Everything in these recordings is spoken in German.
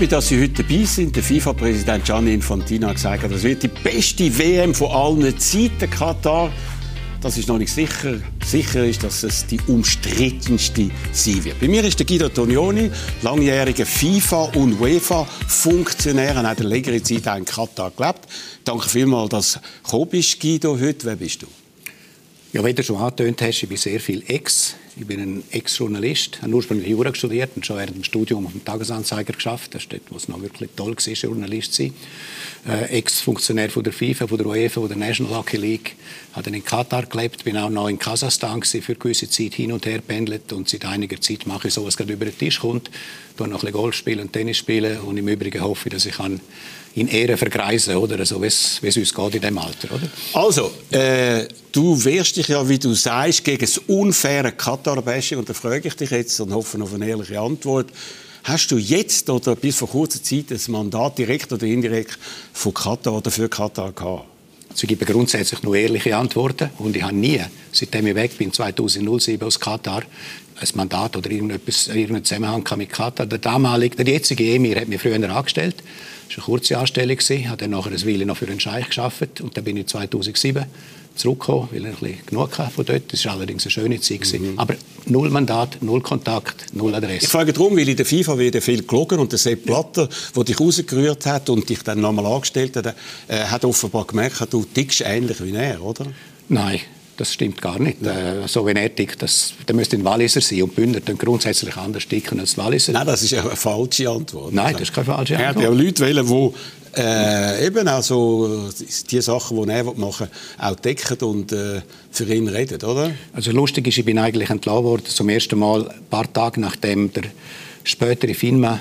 freut mich, dass Sie heute dabei sind. Der FIFA-Präsident Gianni Infantino hat gesagt, das wird die beste WM von allen Zeiten, Katar. Das ist noch nicht sicher. Sicher ist, dass es die umstrittenste sein wird. Bei mir ist der Guido Tonioni, langjähriger FIFA- und UEFA-Funktionär, Er hat eine längere Zeit in Katar gelebt. Danke vielmals, dass du gekommen bist, Guido. Heute, wer bist du? Ja, wie du schon angetönt hast, ich bin sehr viel Ex. Ich bin ein Ex-Journalist, habe ursprünglich Jura studiert und schon während dem Studium auf dem Tagesanzeiger geschafft. Das ist dort, wo es noch wirklich toll war, Journalist zu sein. Äh, Ex-Funktionär von der FIFA, von der UEFA, von der National Hockey League. Habe in Katar gelebt, bin auch noch in Kasachstan gewesen, für gewisse Zeit hin und her pendelt und seit einiger Zeit mache ich so, was gerade über den Tisch kommt. Ich noch ein bisschen Golf spielen und Tennis spielen und im Übrigen hoffe ich, dass ich kann in Ehre vergreisen, oder? So, wie es uns geht in diesem Alter, oder? Also, äh, du wehrst dich ja, wie du sagst, gegen das unfaire Katar-Bashing. Und da frage ich dich jetzt und hoffe auf eine ehrliche Antwort. Hast du jetzt oder bis vor kurzer Zeit ein Mandat direkt oder indirekt von Katar oder für Katar gehabt? Also ich gebe grundsätzlich nur ehrliche Antworten und ich habe nie, seitdem ich weg bin, 2007 aus Katar, ein Mandat oder irgendeinen Zusammenhang mit Katar. Der damalige, der jetzige Emir hat mich früher angestellt. Das war eine kurze Anstellung. Ich habe dann nachher eine Weile noch für einen Scheich gearbeitet und dann bin ich 2007 zurückgekommen, weil ich ein bisschen genug hatte von dort. Das war allerdings eine schöne Zeit. Mhm. Aber null Mandat, null Kontakt, null Adresse. Ich frage darum, weil in der FIFA wird viel gelogen und der Sepp Blatter, der dich rausgerührt hat und dich dann nochmal angestellt hat, äh, hat offenbar gemerkt, du tickst ähnlich wie er, oder? Nein, das stimmt gar nicht. Äh, so wie er tickt, das, der müsste ein Walliser sein. Und Bündner dann grundsätzlich anders ticken als Walliser. Nein, das ist eine falsche Antwort. Nein, das ist keine falsche Antwort. Er hat ja Leute wählen, die äh, eben auch so die Sachen, die er machen will, auch decken und äh, für ihn reden, oder? Also lustig ist, ich bin eigentlich entlassen worden zum ersten Mal ein paar Tage nachdem der spätere FINMA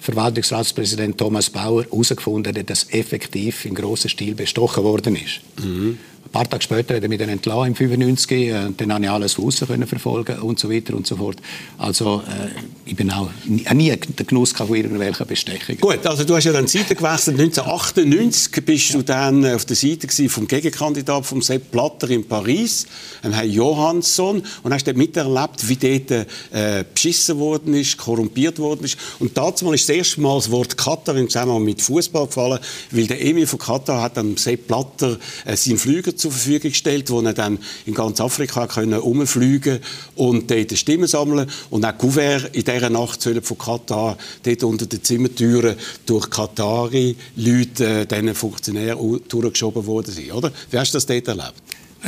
Verwaltungsratspräsident Thomas Bauer herausgefunden hat, dass effektiv in grossen Stil bestochen worden ist. Mhm paar Tage später hat er mich dann entlassen, im 95. Äh, dann habe ich alles von außen können verfolgen und so weiter und so fort. Also äh, ich bin auch nie, nie den Genuss von irgendwelchen Bestechungen. Gut, also du hast ja dann Seite gewechselt. 1998 bist du dann auf der Seite vom Gegenkandidat vom Sepp Blatter in Paris, Herrn Johansson, und hast dort miterlebt, wie dort äh, beschissen worden ist, korrumpiert worden ist. Und dazu ist das erste Mal das Wort Katar im Zusammenhang mit Fußball gefallen, weil der Emil von Katar hat dann Sepp Blatter äh, seinen Flüger zur Verfügung gestellt, wo er dann in ganz Afrika können umfliegen und dort Stimmen sammeln und auch Gouverneur in dieser Nacht sollen von Katar dort unter den Zimmertüren durch Katari Leute, äh, diesen Funktionären durchgeschoben worden sind, oder? Wie hast du das dort erlebt?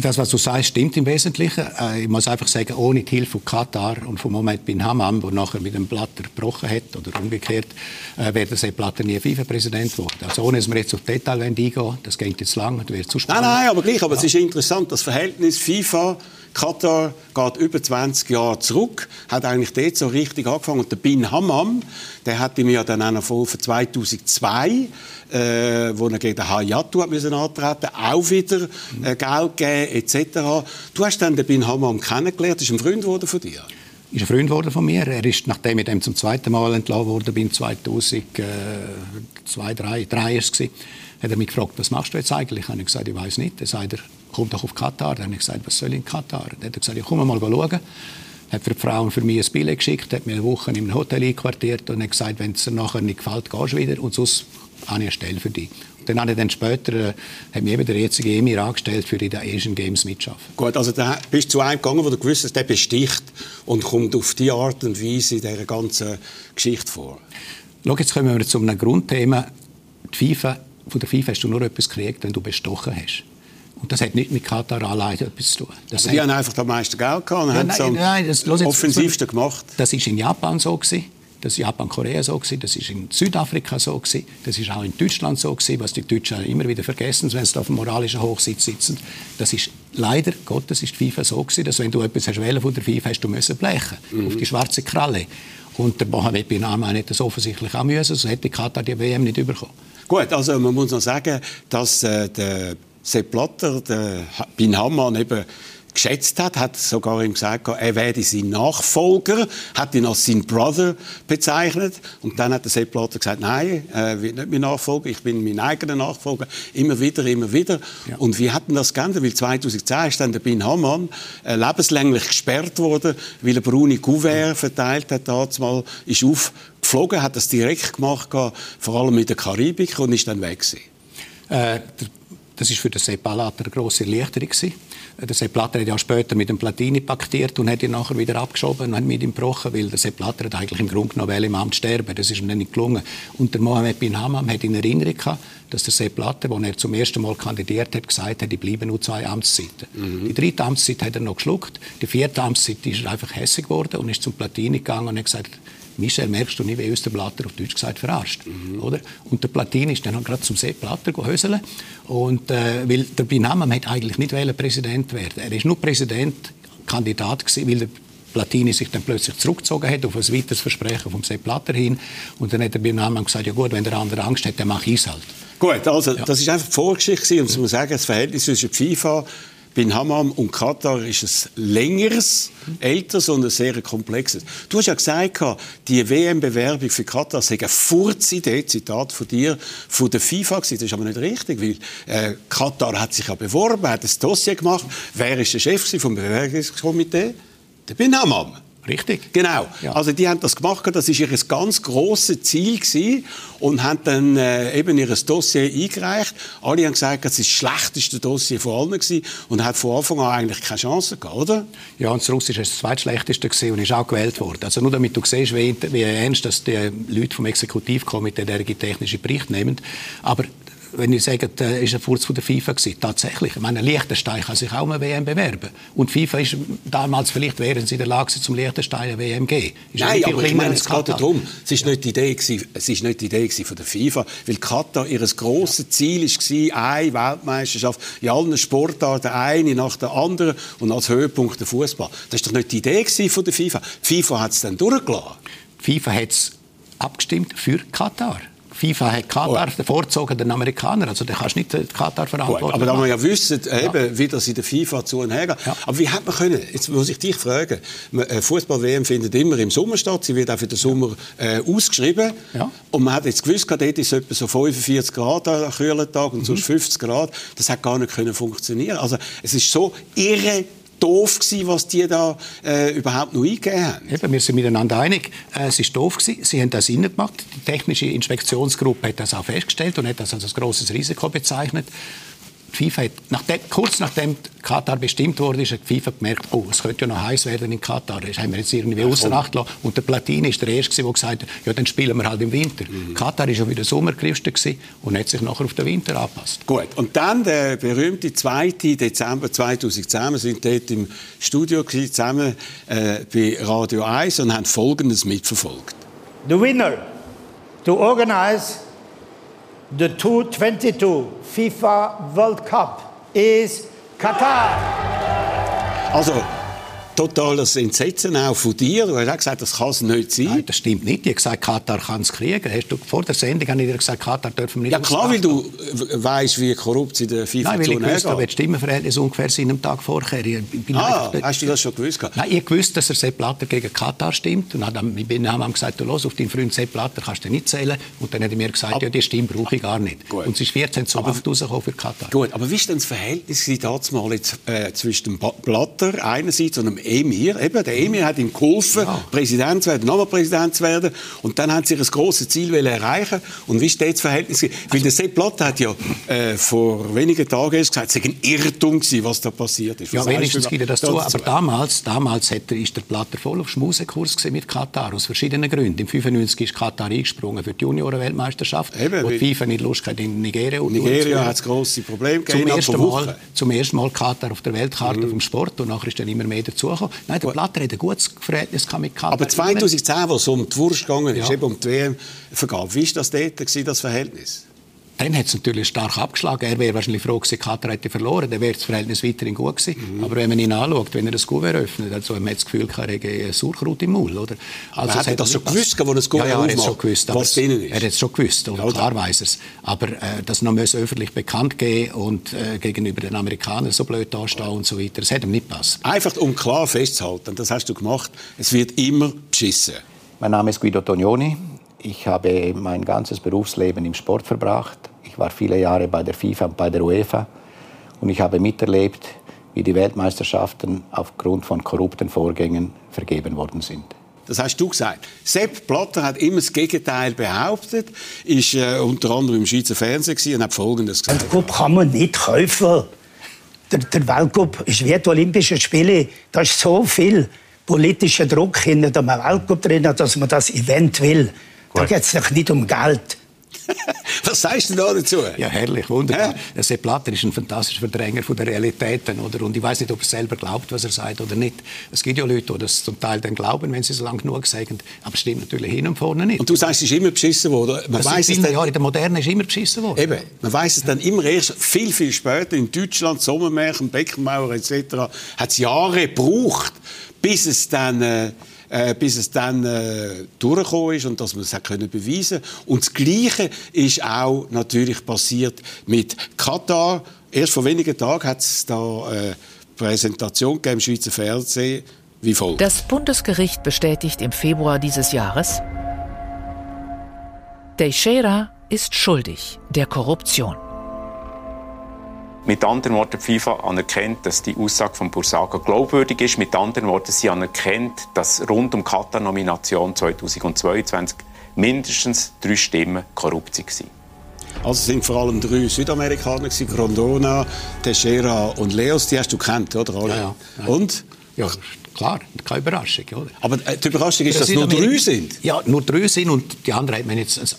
Das, was du sagst, stimmt im Wesentlichen. Äh, ich muss einfach sagen, ohne die Hilfe von Katar und von Mohamed bin Hammam, der nachher mit dem Blatter gebrochen hat, oder umgekehrt, äh, wäre der Blatter nie FIFA-Präsident geworden. Also ohne, dass wir jetzt auf Detail eingehen das geht jetzt lang, das wird zu spannend. Nein, nein, aber gleich, aber ja. es ist interessant, das Verhältnis FIFA Katar geht über 20 Jahre zurück, hat eigentlich dort so richtig angefangen. Und der Bin Hammam, der hat mir ja dann auch noch von 2002 äh, wo er gegen den Hayatu hat müssen antreten auch wieder äh, Geld geben etc. Du hast dann den Bin Hammam kennengelernt, ist ein Freund geworden von dir? ist ein Freund geworden von mir. Er ist, nachdem ich dem zum zweiten Mal entlassen wurde, bin 2002, 2003, 3 ist es, hat er mich gefragt, was machst du jetzt eigentlich? Ich habe gesagt, ich weiß nicht. Er sagt, komm doch auf Katar. Dann habe ich gesagt, was soll ich in Katar? Dann hat er gesagt, ich komme mal schauen hat für die Frauen für mich ein Billett geschickt, hat mir eine Woche in einem Hotel einquartiert und hat gesagt, wenn es dir nachher nicht gefällt, gehst du wieder und sonst habe ich eine Stelle für dich. Und dann habe ich dann später, äh, hat mir eben der jetzige Emir angestellt, für die den Asian Games mitzuschaffen. Gut, also da bist du zu einem gegangen, wo du gewusst hast, der besticht und kommt auf die Art und Weise in dieser ganzen Geschichte vor. Schau, jetzt kommen wir zu einem Grundthema. Die FIFA, von der FIFA hast du nur etwas gekriegt, wenn du bestochen hast. Und das hat nicht mit Katar allein etwas zu tun. Das die haben einfach am meisten Geld gehabt und ja, haben nein, nein, das, offensivste gemacht. Das war in Japan so. Gewesen. Das war Japan, Korea so gewesen, das ist in Südafrika so gewesen, das ist auch in Deutschland so gewesen, was die Deutschen immer wieder vergessen, wenn sie auf dem moralischen Hochsitz sitzen. Das ist leider Gottes ist die FIFA so gewesen, dass wenn du etwas hast von der FIFA, hast du müssen blechen mhm. auf die schwarze Kralle. Und der Mohamed bin Aman hätte das offensichtlich auch müssen, sonst hätte Katar die WM nicht bekommen. Gut, also man muss noch sagen, dass äh, der Sepp Blatter, der Bin Hamann eben geschätzt hat, hat sogar ihm gesagt, er werde sein Nachfolger, hat ihn als sein Brother bezeichnet. Und dann hat der Sepp Blatter gesagt, nein, er wird nicht mein Nachfolger, ich bin mein eigener Nachfolger. Immer wieder, immer wieder. Ja. Und wie hat denn das geändert? Weil 2010 ist dann der Bin Hamann äh, lebenslänglich gesperrt worden, weil er braune Kuvert verteilt hat. Damals ist aufgeflogen, hat das direkt gemacht, vor allem in der Karibik und ist dann weg gewesen. Äh, das ist für den Sepp Blatter eine grosse Erleichterung gewesen. Der Sepp Blatter hat ja später mit dem Platini paktiert und hat ihn nachher wieder abgeschoben und hat mit ihm gebrochen, weil der Sepp Blatter hat eigentlich im Grunde genommen im Amt sterben. Das ist ihm nicht gelungen. Und der Mohamed bin Hammam hat in Erinnerung gehabt, dass der Sepp Blatter, als er zum ersten Mal kandidiert hat, gesagt hat, die bleiben nur zwei Amtszeiten. Mhm. Die dritte Amtszeit hat er noch geschluckt. Die vierte Amtszeit ist er einfach hässlich geworden und ist zum Platini gegangen und hat gesagt, Michel, merkst du nicht, wie uns der Blatter auf Deutsch gesagt verarscht, mhm. oder? Und der Platini ist dann gerade zum Sepp Blatter gehöseln und äh, weil der Binamam hat eigentlich nicht Präsident werden. Er ist nur Präsident, Kandidat gewesen, weil der Platini sich dann plötzlich zurückgezogen hat auf ein weiteres Versprechen vom Sepp Blatter hin und dann hat der Binamam gesagt, ja gut, wenn der andere Angst hat, dann mache ich es halt. Gut, also ja. das ist einfach die Vorgeschichte und muss sagen, das Verhältnis zwischen FIFA Bin Hammam und Katar ist ein längeres, älteres und ein sehr komplexes. Du hast ja gesagt, die WM-Bewerbung für Katar sei eine Furzidee, Zitat von dir, von der FIFA gewesen. Das ist aber nicht richtig, weil äh, Katar hat sich ja beworben, hat ein Dossier gemacht. Wer ist der Chef vom Bewerbungskomitee? Der Bin Hammam. Richtig? Genau. Ja. Also die haben das gemacht, das ist ihr ganz grosses Ziel gewesen und haben dann äh, eben ihr Dossier eingereicht. Alle haben gesagt, es ist das schlechteste Dossier von allen gewesen und hat von Anfang an eigentlich keine Chance gehabt, oder? Ja, und das Russische ist das zweitschlechteste gewesen und ist auch gewählt worden. Also nur damit du siehst, wie, wie ernst dass die Leute vom Exekutivkomitee der technische Bericht nehmen. Aber wenn ich sage, äh, ist ein Furz von der FIFA gewesen. Tatsächlich. Ich meine, Liechtenstein kann sich auch eine WM bewerben. Und FIFA ist damals, vielleicht wären sie in der Lage, zum Liechtenstein eine WM zu geben. Ist Nein, aber ich meine, es geht darum. Es ist nicht die Idee gewesen, es ist nicht die Idee von der FIFA, weil Katar ihr grosses Ziel war, eine Weltmeisterschaft in allen Sportarten, eine nach der anderen und als Höhepunkt der Fußball. Das ist doch nicht die Idee von der FIFA. Die FIFA hat es dann durchgelassen. Die FIFA hat es abgestimmt für Katar. FIFA hat Katar oh. vorgezogen den Amerikaner. Also, da kannst du nicht Katar verantworten. aber da wir ja wissen, eben, ja. wie das in der FIFA zu und her ja. Aber wie hat man können, jetzt muss ich dich fragen, äh, Fußball-WM findet immer im Sommer statt, sie wird auch für den Sommer äh, ausgeschrieben. Ja. Und man hat jetzt gewusst, dort ist etwa so 45 Grad an kühlen Tag und mhm. sonst 50 Grad. Das hat gar nicht können funktionieren. Also, es ist so irre doof gewesen, was die da äh, überhaupt noch eingegeben haben. Eben, wir sind miteinander einig. Äh, es ist doof gewesen. Sie haben das innen gemacht. Die technische Inspektionsgruppe hat das auch festgestellt und hat das als ein grosses Risiko bezeichnet. Die FIFA hat, nachdem, kurz nachdem Katar bestimmt wurde, hat die FIFA gemerkt, oh, es könnte ja noch heiß werden in Katar. Das haben wir jetzt irgendwie ja, außer Acht gelassen. Und der Platini ist der Erste, der gesagt hat, ja, dann spielen wir halt im Winter. Mhm. Katar war ja wieder Sommerchristen und hat sich nachher auf den Winter angepasst. Gut, und dann der berühmte 2. Dezember 2010. Wir sind dort im Studio zusammen äh, bei Radio 1 und haben Folgendes mitverfolgt. The winner to organize the 2022 FIFA World Cup is Qatar. Also, totales Entsetzen auch von dir. Du hast auch gesagt, das kann es nicht sein. Nein, das stimmt nicht. Ich habe gesagt, Katar kann es kriegen. Hast du, vor der Sendung habe ich dir gesagt, Katar dürfen wir nicht Ja klar, weil du weißt, wie korrupt sie der FIFA Nein, weil ich wusste, aber das Stimmenverhältnis ungefähr seinem Tag vorher. ah, hast du das schon gewusst? Nein, ich wusste, dass er Sepp Blatter gegen Katar stimmt. Und dann ich bin haben gesagt, du los, auf deinen Freund Sepp Blatter kannst du nicht zählen. Und dann hat er mir gesagt, aber, ja, die Stimme brauche ich gar nicht. Gut. Und es ist 14 zu 8 rausgekommen für Katar. Gut, aber wie ist denn das Verhältnis damals jetzt, äh, zwischen dem Blatter einerseits und dem Emir? Eben, der Emir hat ihm geholfen, ja. Präsident zu werden, nochmal Präsident zu werden. Und dann haben sie ein grosses Ziel erreichen Und wie steht das Verhältnis? Also, Weil der Sepp Blatter hat ja äh, vor wenigen Tagen gesagt, es sei ein Irrtum gewesen, was da passiert ist. Was ja, wenigstens gibt er das zu. Aber damals, damals hat er, ist der Blatter voll auf Schmusekurs mit Katar, aus verschiedenen Gründen. Im 95 ist Katar eingesprungen für die Junioren-Weltmeisterschaft, wo die FIFA nicht Lust hat, in Nigeria Nigeria hat es grosse Probleme gegeben. Zum ersten, Mal, zum ersten Mal Katar auf der Weltkarte mhm. vom Sport und nachher ist dann immer mehr dazugekommen. Nein, der Blatter hat ein gutes Verhältnis mit Katar. Aber 2010, wo es um die Wurst gegangen ist, ja. eben um die WM-Vergabe, wie war das dort, das Verhältnis? Dann hat es natürlich stark abgeschlagen. Er wäre wahrscheinlich froh gewesen, Katar hätte verloren, dann wäre das Verhältnis weiterhin gut gewesen. Mhm. Aber wenn man ihn anschaut, wenn er das Kuvert öffnet, also man hat das Gefühl, er hätte Sauerkraut im Maul. Oder? Also er hat das schon gewusst, wo er das Kuvert ja, ja, er hat schon gewusst, was drinnen ist? Er hat es schon gewusst, oder? Ja, klar weiß er es. Aber äh, das noch öffentlich bekannt geben und äh, gegenüber den Amerikanern so blöd dastehen und so weiter, das hätte ihm nicht passt. Einfach um klar festzuhalten, das hast du gemacht, es wird immer beschissen. Mein Name ist Guido Tognoni. Ich habe mein ganzes Berufsleben im Sport verbracht. Ich war viele Jahre bei der FIFA und bei der UEFA und ich habe miterlebt, wie die Weltmeisterschaften aufgrund von korrupten Vorgängen vergeben worden sind. Das hast du gesagt. Sepp Blatter hat immer das Gegenteil behauptet, ist äh, unter anderem im Schweizer Fernsehen und hat Folgendes gesagt. Weltcup kann man nicht kaufen. Der, der Weltcup ist wie die Olympischen Spiele. Da ist so viel politischer Druck hinter dem Weltcup drin, dass man das Event will. Da geht es doch nicht um Geld. Was sagst du da dazu? Ja, herrlich, wunderbar. Ja. Sepp Blatter ist ein fantastischer Verdränger von der Realitäten. Oder? Und ich weiß nicht, ob er selber glaubt, was er sagt oder nicht. Es gibt ja Leute, die das zum Teil dann glauben, wenn sie es lang genug sagen. Aber es stimmt natürlich hin und vorne nicht. Und du sagst, es ist immer beschissen worden. Man das weiss es dann, Jahre in der Moderne ist immer beschissen worden. Eben. Man weiß es dann immer erst viel, viel später. In Deutschland, Sommermärchen, Beckenmauer etc. hat es Jahre gebraucht, bis es dann... Äh, äh, bis es dann äh, durchgekommen ist und dass man es können beweisen Und das Gleiche ist auch natürlich passiert mit Katar. Erst vor wenigen Tagen hat es da äh, Präsentation im Schweizer Fernsehen wie folgt. Das Bundesgericht bestätigt im Februar dieses Jahres, Teixeira ist schuldig der Korruption. Mit anderen Worten, die FIFA anerkennt, dass die Aussage von Bursaga glaubwürdig ist. Mit anderen Worten, sie anerkennt, dass rund um Katar-Nomination 2022 mindestens drei Stimmen korrupt waren. Also es sind vor allem drei Südamerikaner, Grondona, Teixeira und Leos. Die hast du kennt, oder? Ja, ja. Und? Ja, klar, keine Überraschung. Oder? Aber äh, die Überraschung ist, dass nur drei sind? Ja, nur drei sind und die anderen hat man jetzt, also,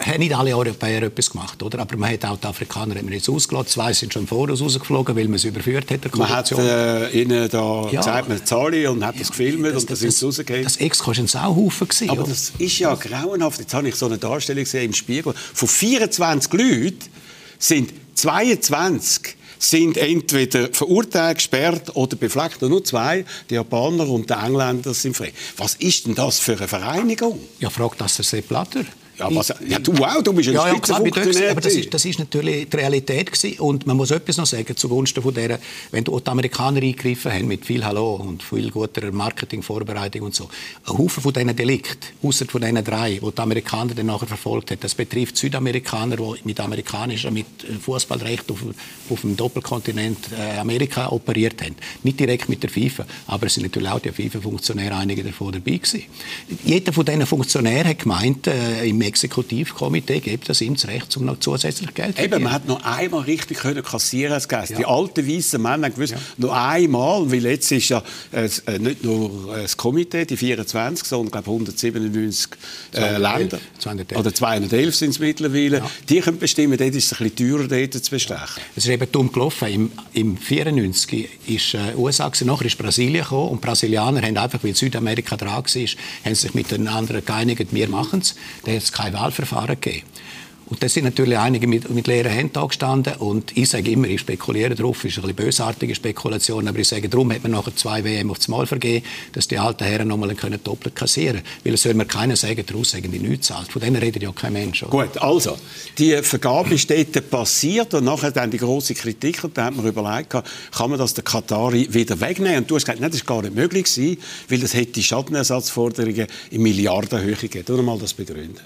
haben nicht alle Europäer etwas gemacht, oder? Aber man hat auch die Afrikaner hat man jetzt ausgelassen, zwei sind schon Voraus rausgeflogen, weil man sie überführt hat, Man hat äh, ihnen da ja. gesagt, man zahle und hat das gefilmt das, und das, das ist rausgegeben. Das Ex war ein Sauhaufen gewesen, Aber oder? das ist ja grauenhaft. Jetzt habe ich so eine Darstellung gesehen im Spiegel. Von 24 Leuten sind 22 sind entweder verurteilt, gesperrt oder befleckt. Und nur zwei, die Japaner und die Engländer, sind frei. Was ist denn das für eine Vereinigung? Ja, fragt das der Sepp Blatter. Ja, was, ja, du auch, du bist ein ja, ja, klar, aber das ist, das ist natürlich die Realität gewesen. Und man muss etwas noch sagen zugunsten von der, wenn die Amerikaner eingegriffen haben mit viel Hallo und viel guter Marketingvorbereitung und so. Ein Haufen von diesen Delikten, außer von diesen drei, die die Amerikaner dann nachher verfolgt haben, das betrifft Südamerikaner, die mit amerikanischer, mit Fußballrecht auf, auf dem Doppelkontinent äh, Amerika operiert haben. Nicht direkt mit der FIFA, aber es sind natürlich auch die FIFA-Funktionäre, einige davon dabei gewesen. Jeder von diesen Funktionären hat gemeint, äh, im Exekutivkomitee gibt es ihm das Recht, um noch zusätzlich Geld zu Eben, man hat noch einmal richtig können kassieren als Gast. Ja. Die alten weißen Männer haben gewusst, ja. noch einmal, weil jetzt ist ja äh, äh nicht nur äh, das Komitee, die 24, sondern glaube 197 äh, Länder. 211. Oder 211 sind es mittlerweile. Ja. Die können bestimmen, dort ist es ein bisschen teurer, dort zu bestechen. Es ist eben dumm gelaufen. Im, im 94 ist äh, USA, nachher ist Brasilien gekommen und Brasilianer haben einfach, weil Südamerika dran war, haben sich mit den anderen geeinigt, wir machen es kein Wahlverfahren gegeben. Und da sind natürlich einige mit, mit leeren Händen angestanden. Und ich sage immer, ich spekuliere darauf, ist eine bisschen bösartige Spekulation, aber ich sage, darum hat man nachher zwei WM aufs Mal vergeben, dass die alten Herren nochmal können doppelt kassieren können. Weil es soll mir keiner sagen, daraus sagen die nichts zahlt. Von denen redet ja kein Mensch. Oder? Gut, also, die Vergabe ist dort passiert und nachher dann die große Kritik und da hat man überlegt, kann man das der Katari wieder wegnehmen? Und du hast gesagt, nein, das ist gar nicht möglich gewesen, weil das hätte Schadenersatzforderungen in Milliardenhöhe gegeben. Du mal das begründen.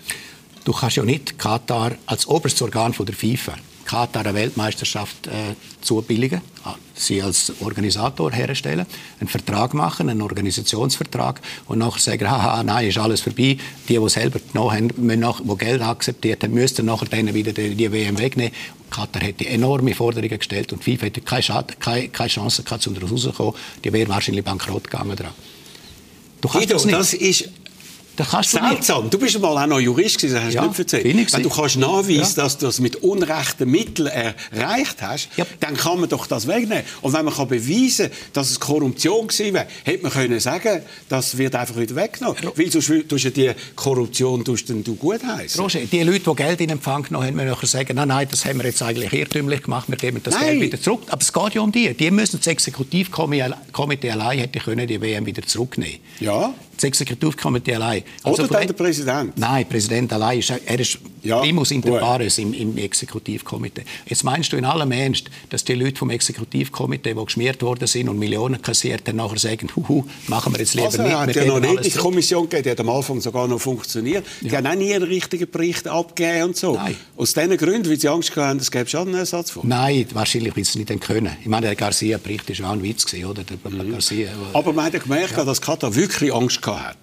Du kannst ja nicht Katar als oberstes Organ von der FIFA Katar eine Weltmeisterschaft äh, zubilligen, ah, sie als Organisator herstellen, einen Vertrag machen, einen Organisationsvertrag und nachher sagen, haha, nein, ist alles vorbei. Die, die selber genommen haben, müssen nach, die Geld akzeptiert haben, müssten nachher denen wieder die, die WM wegnehmen. Katar hätte enorme Forderungen gestellt und FIFA hätte keine, Schade, keine, keine Chance gehabt, um daraus rauszukommen. Die wäre wahrscheinlich bankrott gegangen dran. Du kannst Guido, das nicht. Das ist Das kannst du Seltsam. Du bist mal auch noch Jurist gewesen, das hast du Ja, nicht erzählt. bin ich Wenn du kannst nachweisen, Ja. dass du das mit unrechten Mitteln erreicht hast, Ja. dann kann man doch das wegnehmen. Und wenn man kann beweisen dass es Korruption gewesen wäre, hätte man können sagen, das wird einfach wieder weggenommen. Weil sonst tust du die Korruption tust du gut heißen. Roger, die Leute, die Geld in Empfang genommen haben, müssen sagen, nein, nein, das haben wir jetzt eigentlich irrtümlich gemacht, wir geben das Nein. Geld wieder zurück. Aber es geht ja um die. Die müssen das Exekutivkomitee allein hätte können die WM wieder zurücknehmen. Ja. Das Exekutivkomitee allein. Oder dann der Präsident. Nein, Präsident allein ist, er ist Ja, primus inter pares im, im Exekutivkomitee. Jetzt meinst du in allem Ernst, dass die Leute vom Exekutivkomitee, die geschmiert worden sind und Millionen kassiert haben, nachher sagen, huhu, machen wir jetzt lieber Also, nicht, er hat ja noch nicht die. Kommission gegeben, die hat am Anfang sogar noch funktioniert. Die haben auch nie einen richtigen Bericht abgegeben und so. Nein. Aus diesen Gründen, weil sie Angst hatten, es gäbe Schadenersatz vor. Nein, wahrscheinlich wird es nicht dann können. Ich meine, der Garcia-Bericht war auch ein Witz, oder? Der Mhm. Garcia, Aber man hat ja gemerkt, dass Katar wirklich Angst gehabt hat.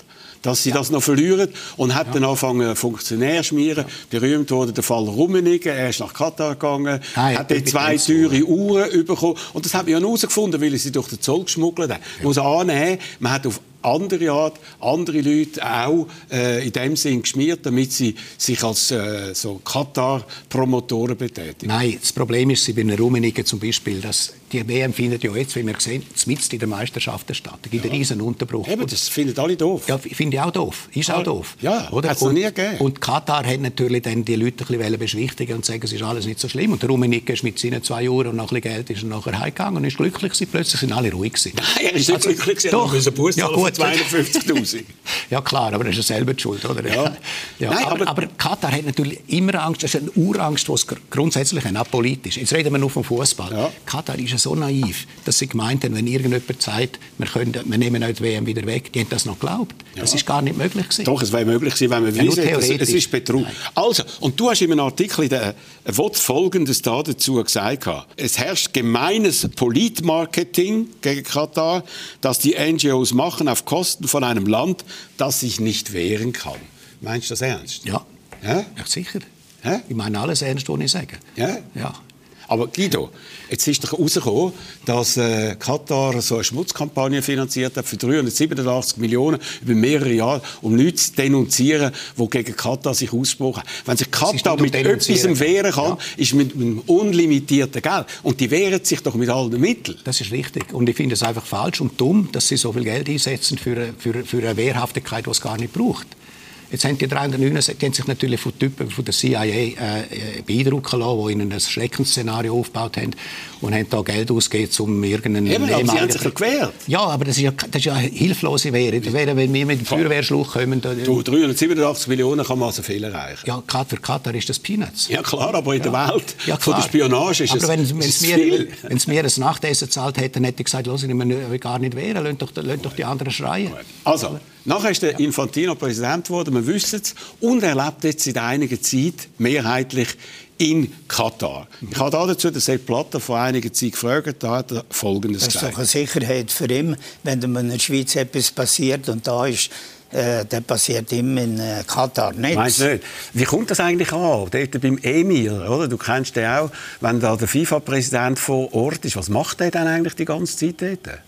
Dass sie das noch verlieren und hat dann angefangen Funktionär zu schmieren. Berühmt wurde der Fall Rummenigge. Er ist nach Katar gegangen, Nein, hat dort zwei teure Uhren bekommen. Und das hat man ja herausgefunden, weil er sie durch den Zoll geschmuggelt hat. Man muss annehmen, man hat auf andere Art andere Leute auch äh, in dem Sinn geschmiert, damit sie sich als äh, so Katar-Promotoren betätigen. Nein, das Problem ist, sie bei den Rummenigge zum Beispiel, dass die WM findet ja jetzt, wie wir sehen, mitten in der Meisterschaften statt. Da gibt es einen riesen Unterbruch. Eben, das finden alle doof. Ja, finde ich auch doof. Ist auch Ah, doof. ja, oder? hat's noch Und- nie gegeben. Und Katar hat natürlich dann die Leute ein bisschen beschwichtigen und sagen, es ist alles nicht so schlimm. Und der Rummenigge ist mit seinen zwei Uhren und noch ein bisschen Geld ist er nachher heimgegangen und ist glücklich gewesen. Plötzlich sind alle ruhig gewesen. Nein, er ist nicht Also, glücklich gewesen, er Doch. musste Buß Ja, gut. 52'000. Ja klar, aber das ist ja selber die schuld, oder? Ja. Ja, Nein, aber, aber- Katar hat natürlich immer Angst, das ist eine Urangst, die es gr- grundsätzlich haben, auch politisch. Jetzt reden wir nur vom Fußball. Ja. Katar ist ja so naiv, dass sie gemeint haben, wenn irgendjemand sagt, wir, können, wir nehmen die WM wieder weg, die haben das noch geglaubt. Das ist gar nicht möglich gewesen. Doch, es wäre möglich gewesen, wenn man Ja, wissen, es, ist Betrug. Nein. Also, und du hast in einem Artikel in der WOT Folgendes da dazu gesagt. Es herrscht gemeines Politmarketing gegen Katar, das die NGOs machen auf Kosten von einem Land, das sich nicht wehren kann. Meinst du das ernst? Ja. Ja? Ja, sicher. Hä? Ich meine alles ernst, was ich sage. Ja? Ja. Aber Guido, jetzt ist doch herausgekommen, dass äh, Katar so eine Schmutzkampagne finanziert hat für 387 Millionen über mehrere Jahre, um Leute zu denunzieren, die gegen Katar sich ausgesprochen haben. Wenn sich Katar mit etwas wehren kann, Ja. ist mit einem unlimitierten Geld. Und die wehren sich doch mit allen Mitteln. Das ist richtig. Und ich finde es einfach falsch und dumm, dass sie so viel Geld einsetzen für, für, für eine Wehrhaftigkeit, die es gar nicht braucht. Jetzt haben die 369, die haben sich natürlich von Typen von der CIA äh, beeindrucken lassen, die ihnen ein Schreckensszenario aufgebaut haben und haben da Geld ausgegeben, um irgendeinen Eben, aber sie haben sich ja gewehrt. Ja, aber das ist ja, das ist ja eine hilflose Wehr. Das wäre, wenn wir mit dem Feuerwehrschluch kommen, da, Du, 387 Millionen kann man also viel erreichen. ja, für Katar ist das Peanuts. Ja klar, aber in der Welt Ja, von der. Spionage ist Aber es, wenn, ist wenn's es mir, viel. wenn's mir ein Nachtessen gezahlt hätte, dann hätte ich gesagt, ich will gar nicht wehren, lasst doch, lasst doch die anderen schreien. Also, nachher ist der Infantino Präsident geworden, wir wissen es, und er lebt jetzt seit einiger Zeit mehrheitlich in Katar. Ich habe dazu den Sepp Blatter vor einiger Zeit gefragt, da hat er Folgendes Das ist doch gesagt. eine Sicherheit für ihn, wenn in der Schweiz etwas passiert und da ist, äh, dann passiert ihm in äh, Katar nichts. Meinst du nicht? Wie kommt das eigentlich an? Dort beim Emir, oder? Du kennst den auch, wenn da der FIFA-Präsident vor Ort ist. Was macht der dann eigentlich die ganze Zeit dort?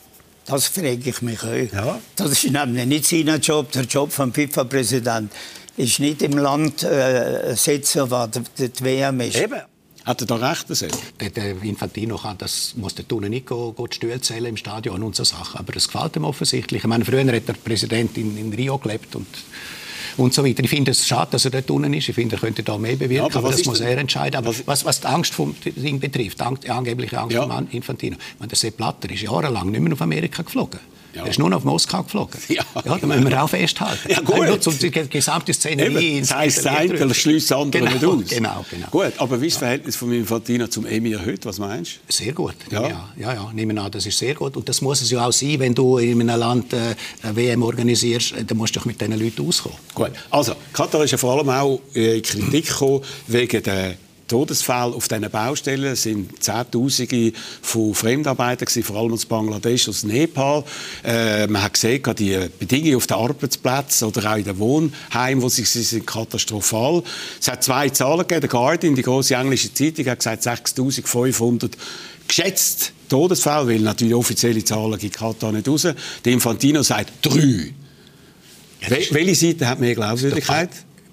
Das frage ich mich auch. Ja. Das ist nämlich nicht sein Job. Der Job vom FIFA-Präsident ist nicht im Land äh, sitzen, wo die, die WM ist. Eben. Hat er da recht, der? Der, Infantino kann das, muss der Tunen nicht go die Stühle zählen im Stadion und so Sachen. Aber das gefällt ihm offensichtlich. Ich meine, früher hat der Präsident in, in Rio gelebt und, und so weiter. Ich finde es schade, dass er dort unten ist. Ich finde, er könnte da mehr bewirken, Ja, aber aber, das muss er entscheiden. Aber was- was, was die Angst vom Ding betrifft, die angebliche Angst Ja. vom Infantino. Ich meine, der Sepp Blatter ist jahrelang nicht mehr auf Amerika geflogen. Ja. Er ist nur noch auf Moskau geflogen. Ja. ja da müssen wir auch festhalten. Ja, gut. Nur um die gesamte Szenerie ins das heisst, das eine schließt das andere genau, nicht aus. Genau, genau. Gut, aber wie ist das Verhältnis von Infantino zum Emir heute? Was meinst du? Sehr gut. Ja. Ja, ja, ja. Nehmen an, das ist sehr gut. Und das muss es ja auch sein, wenn du in einem Land äh, eine WM organisierst, äh, dann musst du doch mit diesen Leuten auskommen. Gut. Also, Katar ist ja vor allem auch äh, in Kritik gekommen wegen der Todesfälle auf diesen Baustellen. Es sind Zehntausende von Fremdarbeitern, gewesen, vor allem aus Bangladesch, aus Nepal. Äh, man hat gesehen, die Bedingungen auf den Arbeitsplätzen oder auch in den Wohnheimen, wo sie sind katastrophal. Es hat zwei Zahlen gegeben. Der Guardian, die große englische Zeitung, hat gesagt 6'500 geschätzt Todesfälle, weil natürlich offizielle Zahlen gibt Katar nicht raus. Der Infantino sagt drei. Welche Seite hat mehr Glaubwürdigkeit?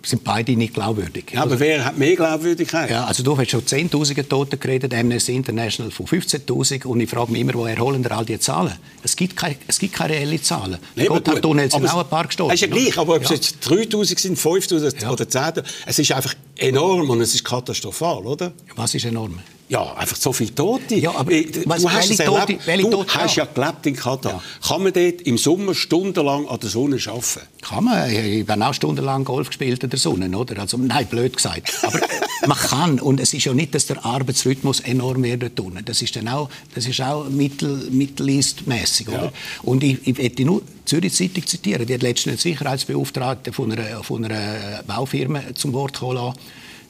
Sind beide nicht glaubwürdig. Ja, aber wer hat mehr Glaubwürdigkeit? Ja, also du hast schon 10'000 Tote geredet, Amnesty International von 15'000 und ich frage mich immer, woher holen da all die Zahlen? Es gibt keine, es gibt keine reellen Zahlen. Nee, Gotthardtunnel sind auch ein paar gestorben. Es ist ja gleich, aber ob es jetzt 3'000 sind, 5'000 ja. oder 10'000, es ist einfach enorm und es ist katastrophal, oder? Was ist enorm? Ja, einfach so viele Tote. Ja, aber was, du hast, Tote, du Tote, hast ja gelebt in Katar. Ja. Kann man dort im Sommer stundenlang an der Sonne arbeiten? Kann man. Ich habe auch stundenlang Golf gespielt in der Sonne, oder? Also, nein, blöd gesagt. Aber man kann. Und es ist ja nicht, dass der Arbeitsrhythmus enorm wird tun. Das ist dann auch, das ist auch mittel, mittelistmäßig, oder? Ja. Und ich, ich möchte nur Zürich Zeitung zitieren. Die hat letztens einen Sicherheitsbeauftragten von einer, von einer Baufirma zum Wort kommen lassen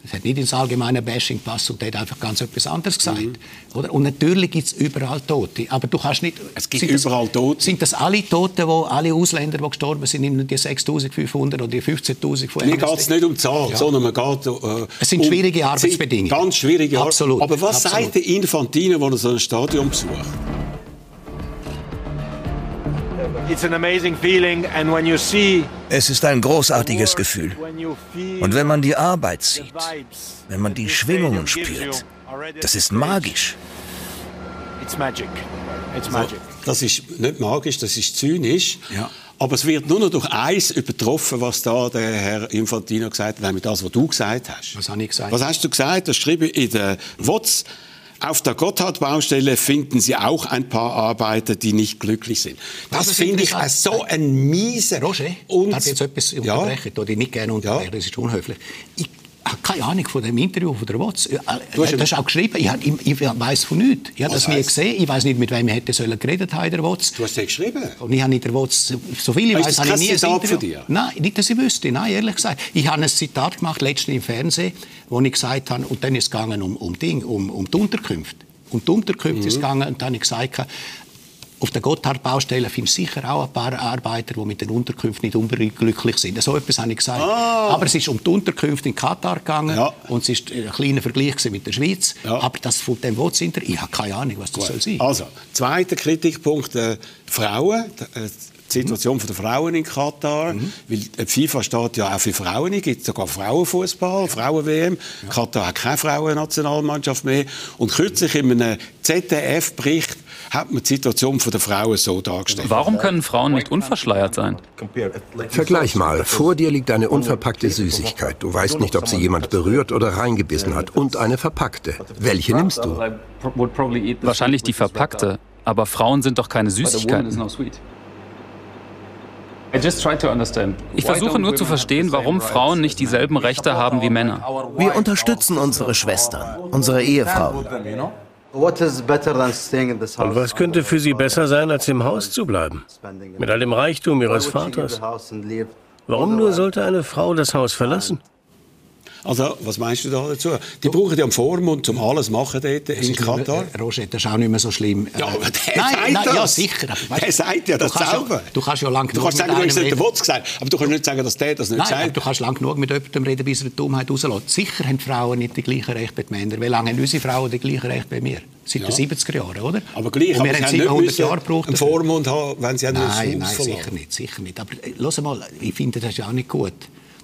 es hat nicht ins allgemeine Bashing gepasst und der hat einfach ganz etwas anderes gesagt. Mhm. Oder? Und natürlich gibt es überall Tote. Aber du kannst nicht... Es gibt überall Tote. Sind das alle Tote, wo, alle Ausländer, die gestorben sind, nicht die 6'500 oder die 15'000 von Mir geht es nicht um die Zahl, ja. sondern man geht äh, Es sind schwierige um, Arbeitsbedingungen. Ganz schwierige Absolut. Aber was Absolut. sagt der Infantino, wenn er so ein Stadion besucht? Es ist ein großartiges Gefühl. Und wenn man die Arbeit sieht, wenn man die Schwingungen spürt, das ist magisch. Das ist nicht magisch, das ist zynisch. Ja. Aber es wird nur noch durch eins übertroffen, was da der Herr Infantino gesagt hat, nämlich das, was du gesagt hast. Was habe ich gesagt? Was hast du gesagt? Das schrieb in der WOTS. Auf der Gotthard-Baustelle finden Sie auch ein paar Arbeiter, die nicht glücklich sind. Das, das finde ich so ein mieser... Roger, und darf ich jetzt etwas unterbrechen? Ja. Ich nicht gerne unterbrechen, ja. das ist unhöflich. Ich keine Ahnung von dem Interview von der Watz. Äh, du hast das auch geschrieben. Ich, ich, ich weiß von nichts. Ich habe das nie gesehen. Ich weiß nicht, mit wem ich hätte sollen geredet haben der Watz. Du hast das geschrieben? Und ich habe in der Watz, so viel ich weiß, habe ich nie ein Zitat von dir? Nein, nicht, dass ich wüsste. Nein, ehrlich gesagt. Ich habe ein Zitat gemacht, letztens im Fernsehen, wo ich gesagt habe, und dann ist es gegangen um, um, Ding, um, um die Unterkünfte. Um die Unterkünfte mhm. ist es gegangen, und dann habe ich gesagt, auf der Gotthard-Baustelle findest du sicher auch ein paar Arbeiter, die mit den Unterkünften nicht unbedingt glücklich sind. So etwas habe ich gesagt. Ah. Aber es ist um die Unterkünfte in Katar gegangen ja. und es war ein kleiner Vergleich mit der Schweiz. Ja. Aber das von dem Wortsinter, ich habe keine Ahnung, was das Gut. soll sein. Also, zweiter Kritikpunkt, äh, Frauen. Äh, die Situation mhm. der Frauen in Katar. Mhm. Weil die FIFA steht ja auch für Frauen. Es gibt sogar Frauenfußball, Frauen-WM. Ja. Katar hat keine Frauennationalmannschaft mehr. Und kürzlich in einem ZDF-Bericht hat man die Situation der Frauen so dargestellt. Warum können Frauen nicht unverschleiert sein? Vergleich mal. Vor dir liegt eine unverpackte Süßigkeit. Du weißt nicht, ob sie jemand berührt oder reingebissen hat. Und eine verpackte. Welche nimmst du? Wahrscheinlich die verpackte. Aber Frauen sind doch keine Süßigkeiten. Ich versuche nur zu verstehen, warum Frauen nicht dieselben Rechte haben wie Männer. Wir unterstützen unsere Schwestern, unsere Ehefrauen. Und was könnte für sie besser sein, als im Haus zu bleiben? Mit all dem Reichtum ihres Vaters? Warum nur sollte eine Frau das Haus verlassen? Also, was meinst du da dazu? Die brauchen ja einen Vormund, um alles machen dort in Katar. Mehr, Roger, das ist auch nicht mehr so schlimm. Ja, aber der nein, sagt nein, das. Ja, sicher. Aber, der sagt ja das selber. Ja, du kannst ja lang Du kannst sagen, du hast nicht den Wort gesagt, aber du kannst nicht sagen, dass der das nicht nein, sagt. du kannst lang genug mit jemandem reden, bis er die Dummheit rauslässt. Sicher haben Frauen nicht die gleichen Rechte wie Männer. Wie lange haben unsere Frauen die gleichen Rechte wie wir? Seit ja. den 70er Jahren, oder? Aber gleich, Und wir aber haben 700 Jahre gebraucht. einen Vormund haben, wenn sie Nein, nein, sicher nicht, sicher nicht. Aber äh, mal, ich finde, das ist ja auch nicht gut.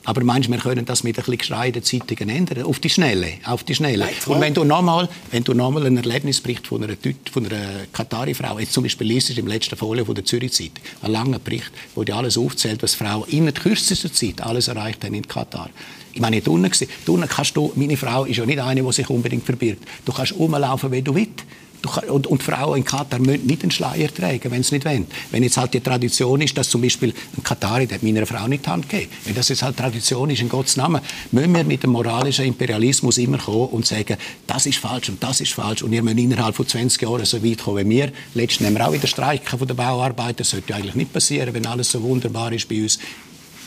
Aber manchmal können das mit ein bisschen Geschrei der Zeitungen ändern. Auf die Schnelle. Auf die Schnelle. Und wenn du nochmal, wenn du nochmal ein Erlebnisbericht von einer, von einer Katari-Frau, jetzt zum Beispiel liest im letzten Folie von der Zürich-Zeitung, einen langen Bericht, wo dir alles aufzählt, was Frauen in der kürzesten Zeit alles erreicht haben in Katar. Ich meine, nicht unten, unten kannst du, meine Frau ist ja nicht eine, die sich unbedingt verbirgt. Du kannst rumlaufen, wie du willst. Und, und, Frauen in Katar müssen nicht einen Schleier tragen, wenn sie nicht wollen. Wenn jetzt halt die Tradition ist, dass zum Beispiel ein Katari, meiner Frau nicht die Hand gegeben wenn das jetzt halt Tradition ist, in Gottes Namen, müssen wir mit dem moralischen Imperialismus immer kommen und sagen, das ist falsch und das ist falsch und ihr müsst innerhalb von 20 Jahren so weit kommen wie wir. Letztens haben wir auch wieder Streiken von den Bauarbeitern. Das sollte eigentlich nicht passieren, wenn alles so wunderbar ist bei uns.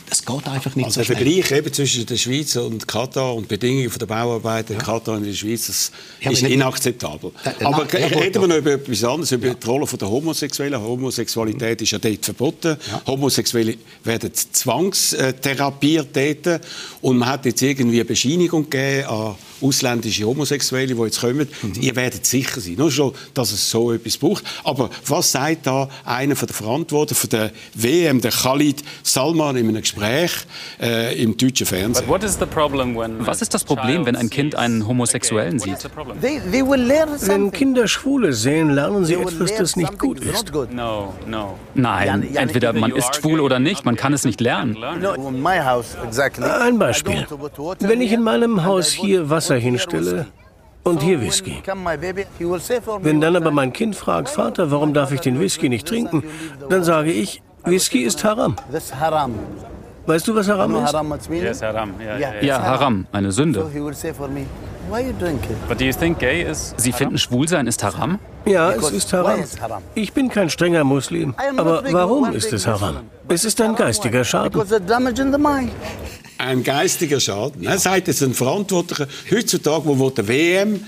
Das geht einfach nicht also so schnell. Der Vergleich eben zwischen der Schweiz und Katar und die Bedingungen der Bauarbeiter in Katar und in der Schweiz das ja, ist inakzeptabel. Da, aber ja, reden wir noch über etwas anderes, über ja. die Rolle der Homosexuellen. Homosexualität ist ja dort verboten. Ja. Homosexuelle werden zwangstherapiert dort. Und man hat jetzt irgendwie eine Bescheinigung gegeben an ausländische Homosexuelle, die jetzt kommen, mhm. ihr werdet sicher sein, nur schon, dass es so etwas braucht. Aber was sagt da einer von der Verantwortlichen von der WM, der Khalid Salman, in einem Gespräch äh, im deutschen Fernsehen? Was ist das Problem, wenn ein Kind einen Homosexuellen sieht? Wenn Kinder Schwule sehen, lernen sie etwas, das nicht gut ist. Nein, entweder man ist schwul oder nicht, man kann es nicht lernen. Ein Beispiel. Wenn ich in meinem Haus hier Wasser hinstelle, und hier Whisky. Wenn dann aber mein Kind fragt, Vater, warum darf ich den Whisky nicht trinken, dann sage ich, Whisky ist Haram. Weißt du, was Haram ist? Yes, haram. Ja, ja, ja, Haram, eine Sünde. Sie finden Schwulsein ist Haram? Ja, es ist Haram. Ich bin kein strenger Muslim. Aber warum ist es Haram? Es ist ein geistiger Schaden. Ein geistiger Schaden. Er sagt es ein Verantwortlicher heutzutage, wo der WM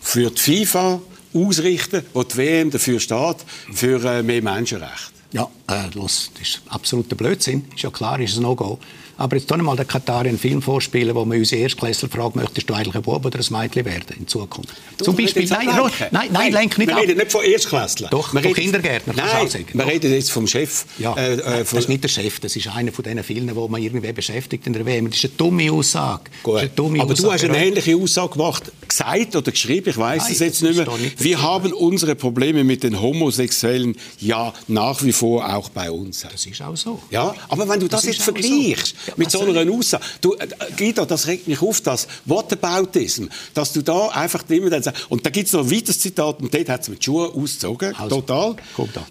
für die FIFA ausrichten, wo die WM dafür steht, für äh, mehr Menschenrechte. Ja, äh, los, das ist absoluter Blödsinn. Ist ja klar, ist ein No-Go. Aber jetzt mal der Katar einen Film vorspielen, wo man unsere Erstklässler fragt, möchtest du eigentlich ein Bub oder ein Mädchen werden in Zukunft? Du, Zum Beispiel, nein, nein, nein, nein, lenk nicht Wir ab. reden nicht von Erstklässlern. Doch, wir von Kindergärtnern. Nein, wir reden jetzt vom Chef. Ja, äh, äh, das ist nicht der Chef, das ist einer von diesen vielen, die man irgendwie beschäftigt in der WM. Das ist eine dumme Aussage. Eine dumme Aber Aussage. du hast eine ähnliche Aussage gemacht, gesagt oder geschrieben, ich weiß es jetzt nicht mehr. Nicht wir haben unsere Probleme mit den Homosexuellen ja nach wie vor auch bei uns. Das ist auch so. Ja, aber wenn du das, das jetzt vergleichst so. Mit so einer Aussage. Du, äh, Guido, das regt mich auf, das Whataboutism, dass du da einfach immer dann sagst, und da gibt es noch ein weiteres Zitat, und dort hat es mit Schuhen ausgezogen, also, total.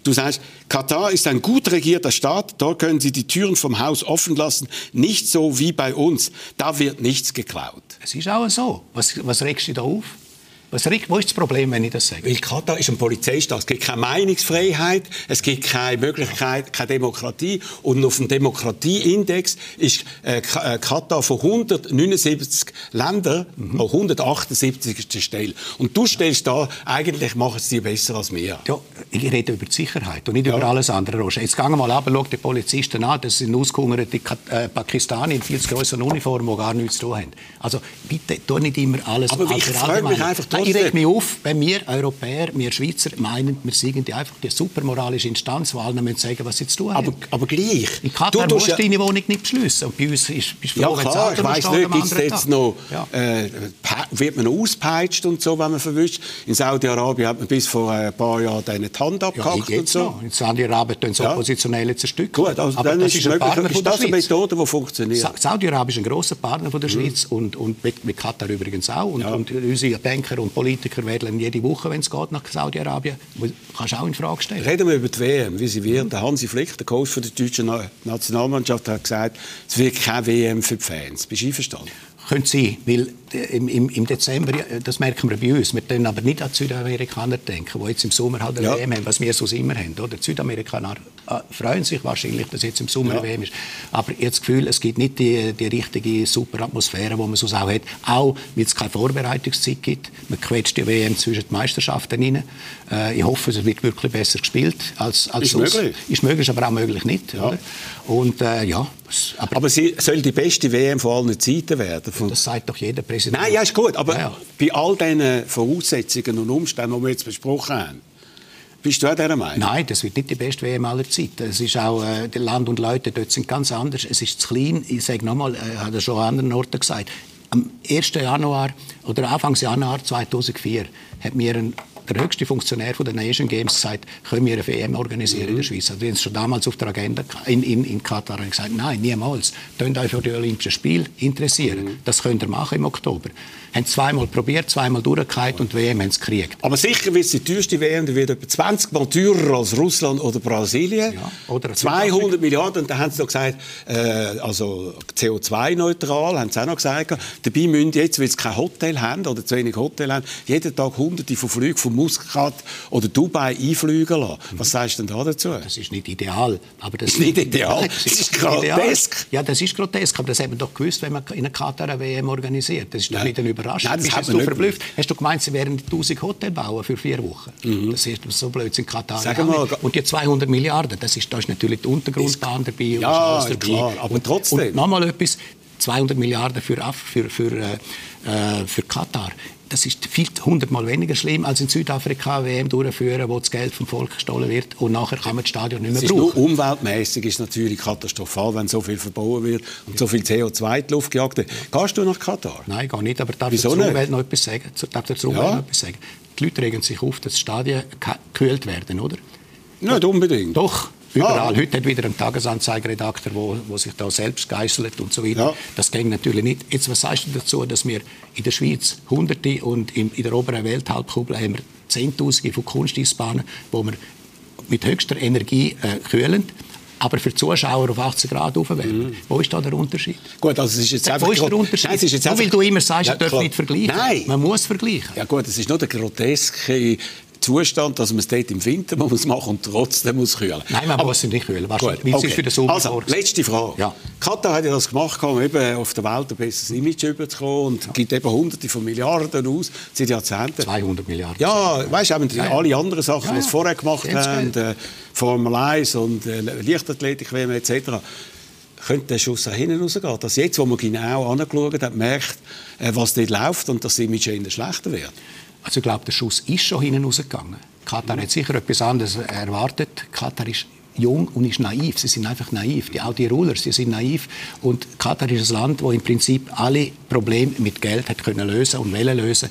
Du sagst, Katar ist ein gut regierter Staat, da können Sie die Türen vom Haus offen lassen, nicht so wie bei uns, da wird nichts geklaut. Es ist auch so. Was, was regst du da auf? Was, wo ist das Problem, wenn ich das sage? Weil Katar ist ein Polizeistaat. Es gibt keine Meinungsfreiheit, es gibt keine Möglichkeit, keine Demokratie. Und auf dem Demokratieindex ist äh, äh Katar von 179 Ländern mhm. auf 178. Stelle. Und du stellst da, eigentlich machen sie besser als wir. Ja, ich rede über die Sicherheit und nicht ja. über alles andere, Roger. Jetzt gehen wir mal ab, schau die Polizisten an, das sind ausgehungerte äh, Pakistaner in viel zu grossen Uniformen, die gar nichts zu tun haben. Also bitte, tu nicht immer alles Aber ich frage mich einfach ich reg mich auf, wenn wir Europäer, wir Schweizer meinen, wir sind einfach die supermoralische Instanz, wo allen müssen sagen, was sie zu tun haben. Aber, aber gleich. In Katar du, musst du deine Wohnung nicht beschließen. Und bei uns ist, bist du froh, ja, klar, ich weiss nicht, gibt's jetzt noch, ja. äh, wird man noch auspeitscht und so, wenn man verwischt. In Saudi-Arabien hat man bis vor ein paar Jahren die Hand abgehackt ja, und so. Noch. In Saudi-Arabien tun so Oppositionelle zerstückeln. Gut, also aber dann das ist, ein Partner ist das eine Methode, die funktioniert? Saudi-Arabien ist ein grosser Partner von der mhm. Schweiz und, und mit, mit Katar übrigens auch. Und, und unsere Banker und Politiker werden Spielern jede Woche, wenn es geht, nach Saudi-Arabien. Kannst du auch in Frage stellen. Reden wir über die WM, wie sie wird. Der Hansi Flick, der Coach der deutschen Nationalmannschaft, hat gesagt, es wird keine WM für die Fans. Bist du einverstanden? Könnte sein, weil im, im, im, Dezember, das merken wir bei uns, wir können aber nicht an die Südamerikaner denken, die jetzt im Sommer halt eine ja. WM haben, was wir sonst immer haben. Oder? Die Südamerikaner äh, freuen sich wahrscheinlich, dass jetzt im Sommer ja. eine WM ist. Aber jetzt das Gefühl, es gibt nicht die, die richtige super Atmosphäre, die man sonst auch hat. Auch, weil es keine Vorbereitungszeit gibt. Man quetscht die WM zwischen die Meisterschaften rein. Äh, ich hoffe, es wird wirklich besser gespielt als, als ist sonst. möglich. Ist möglich, aber auch möglich nicht. Ja. Oder? Und äh, ja, aber, aber, sie soll die beste WM von allen Zeiten werden. Das sagt doch jeder Präsident. Nein, ja, ist gut. Aber ja. bei all diesen Voraussetzungen und Umständen, die wir jetzt besprochen haben, bist du auch dieser Meinung? Nein, das wird nicht die beste WM aller Zeiten. Es ist auch, äh, die Land und Leute dort sind ganz anders. Es ist zu klein. Ich sage nochmal, äh, hat er schon an anderen Orten gesagt. Am 1. Januar oder Anfang Januar 2004 hat mir ein der höchste Funktionär von den Asian Games gesagt, können wir eine WM organisieren mhm. in der Schweiz. Also, wir schon damals auf der Agenda in, in, in Katar gesagt, nein, niemals. Könnt euch für die Olympischen Spiele interessieren. Mhm. Das könnt ihr machen im Oktober haben zweimal probiert, zweimal durchgehalten und WM haben gekriegt. Aber sicher wird es die teuerste WM, die wird etwa 20 Mal teurer als Russland oder Brasilien. Ja, oder 200 Milliarden, und da haben sie noch gesagt, äh, also CO2-neutral, haben sie auch noch gesagt. Dabei müssen jetzt, weil sie kein Hotel haben oder zu wenig Hotel haben, jeden Tag hunderte von Flügen von Muscat oder Dubai einfliegen lassen. Was sagst du denn da dazu? Das ist nicht ideal. Aber das ist nicht ideal. Das ist, grotesk. Ja, das ist grotesk. Aber das haben wir doch gewusst, wenn man in einer Katar eine WM organisiert. Das ist doch nicht eine überrascht. Nein, das Bist du verblüfft? Hast du gemeint, sie werden 1000 Hotels bauen für vier Wochen? Mhm. Das ist so blöd in Katar. Mal, und die 200 Milliarden, das ist, da ist natürlich die Untergrundbahn dabei. Ja, dabei. klar, aber trotzdem. Und nochmal etwas, 200 Milliarden für, für, für, äh, äh, für Katar das ist viel hundertmal weniger schlimm als in Südafrika WM durchführen, wo das Geld vom Volk gestohlen wird und nachher kann man das Stadion nicht mehr es brauchen. Umweltmäßig ist natürlich katastrophal, wenn so viel verbaut wird und so viel CO2 in die Luft gejagt wird. Gehst du nach Katar? Nein, gar nicht. Aber darf ich zur Umwelt noch etwas sagen? Darf Umwelt ja. noch etwas sagen? Die Leute regen sich auf, dass Stadien gekühlt werden, oder? Nicht unbedingt. Doch. Überall. Ah. Heute hat wieder ein Tagesanzeigeredakteur, wo, wo sich da selbst geißelt und so weiter. Ja. Das ging natürlich nicht. Jetzt, was sagst du dazu, dass wir in der Schweiz Hunderte und in, in der oberen Welthalbkugel haben wir Zehntausende von Kunsteisbahnen, wo wir mit höchster Energie äh, kühlen aber für Zuschauer auf 18 Grad aufwärmen. Mhm. Wo ist da der Unterschied? Gut, also es ist jetzt einfach... Wo ist der Unterschied? Nein, ist jetzt einfach... Nur weil du immer sagst, ja, man darf nicht vergleichen. Nein. Man muss vergleichen. Ja gut, es ist nur der groteske Zustand, dass man es dort im Winter muss machen und trotzdem muss kühlen. Nein, man Aber, muss es nicht kühlen. Gut, okay. für den Sommer also, letzte Frage. Ja. Katar hat ja das gemacht, um eben auf der Welt ein besseres Image überzukommen und ja. gibt eben Hunderte von Milliarden aus seit Jahrzehnten. 200 Milliarden. Ja, weißt du, ja. alle anderen Sachen, die sie vorher gemacht haben, äh, Formel 1 und äh, Leichtathletik, WM etc., könnte der Schuss auch hinten rausgehen. Dass jetzt, wo man genau angeschaut hat, merkt, äh, was dort läuft und dass das Image eher schlechter wird. Also ich glaube, der Schuss ist schon hinten rausgegangen. Katar hat sicher etwas anderes erwartet. Katar ist jung und ist naiv. Sie sind einfach naiv. Die, auch die Ruler, sie sind naiv. Und Katar ist ein Land, wo im Prinzip alle Probleme mit Geld hat können lösen und wollen lösen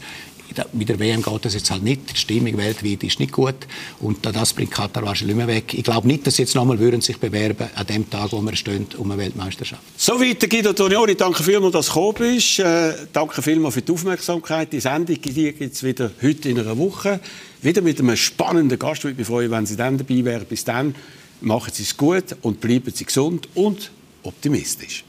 mit der WM geht das jetzt halt nicht. Die Stimmung weltweit ist nicht gut. Und das bringt Katar wahrscheinlich nicht mehr weg. Ich glaube nicht, dass sie jetzt nochmal würden sich bewerben an dem Tag, wo wir stehen, um eine Weltmeisterschaft. So weiter, Guido Tonioli. Danke vielmals, dass du gekommen bist. Äh, danke vielmals für die Aufmerksamkeit. Die Sendung gibt es wieder heute in einer Woche. Wieder mit einem spannenden Gast. Ich würde freuen, wenn Sie dann dabei wären. Bis dann, machen Sie es gut und bleiben Sie gesund und optimistisch.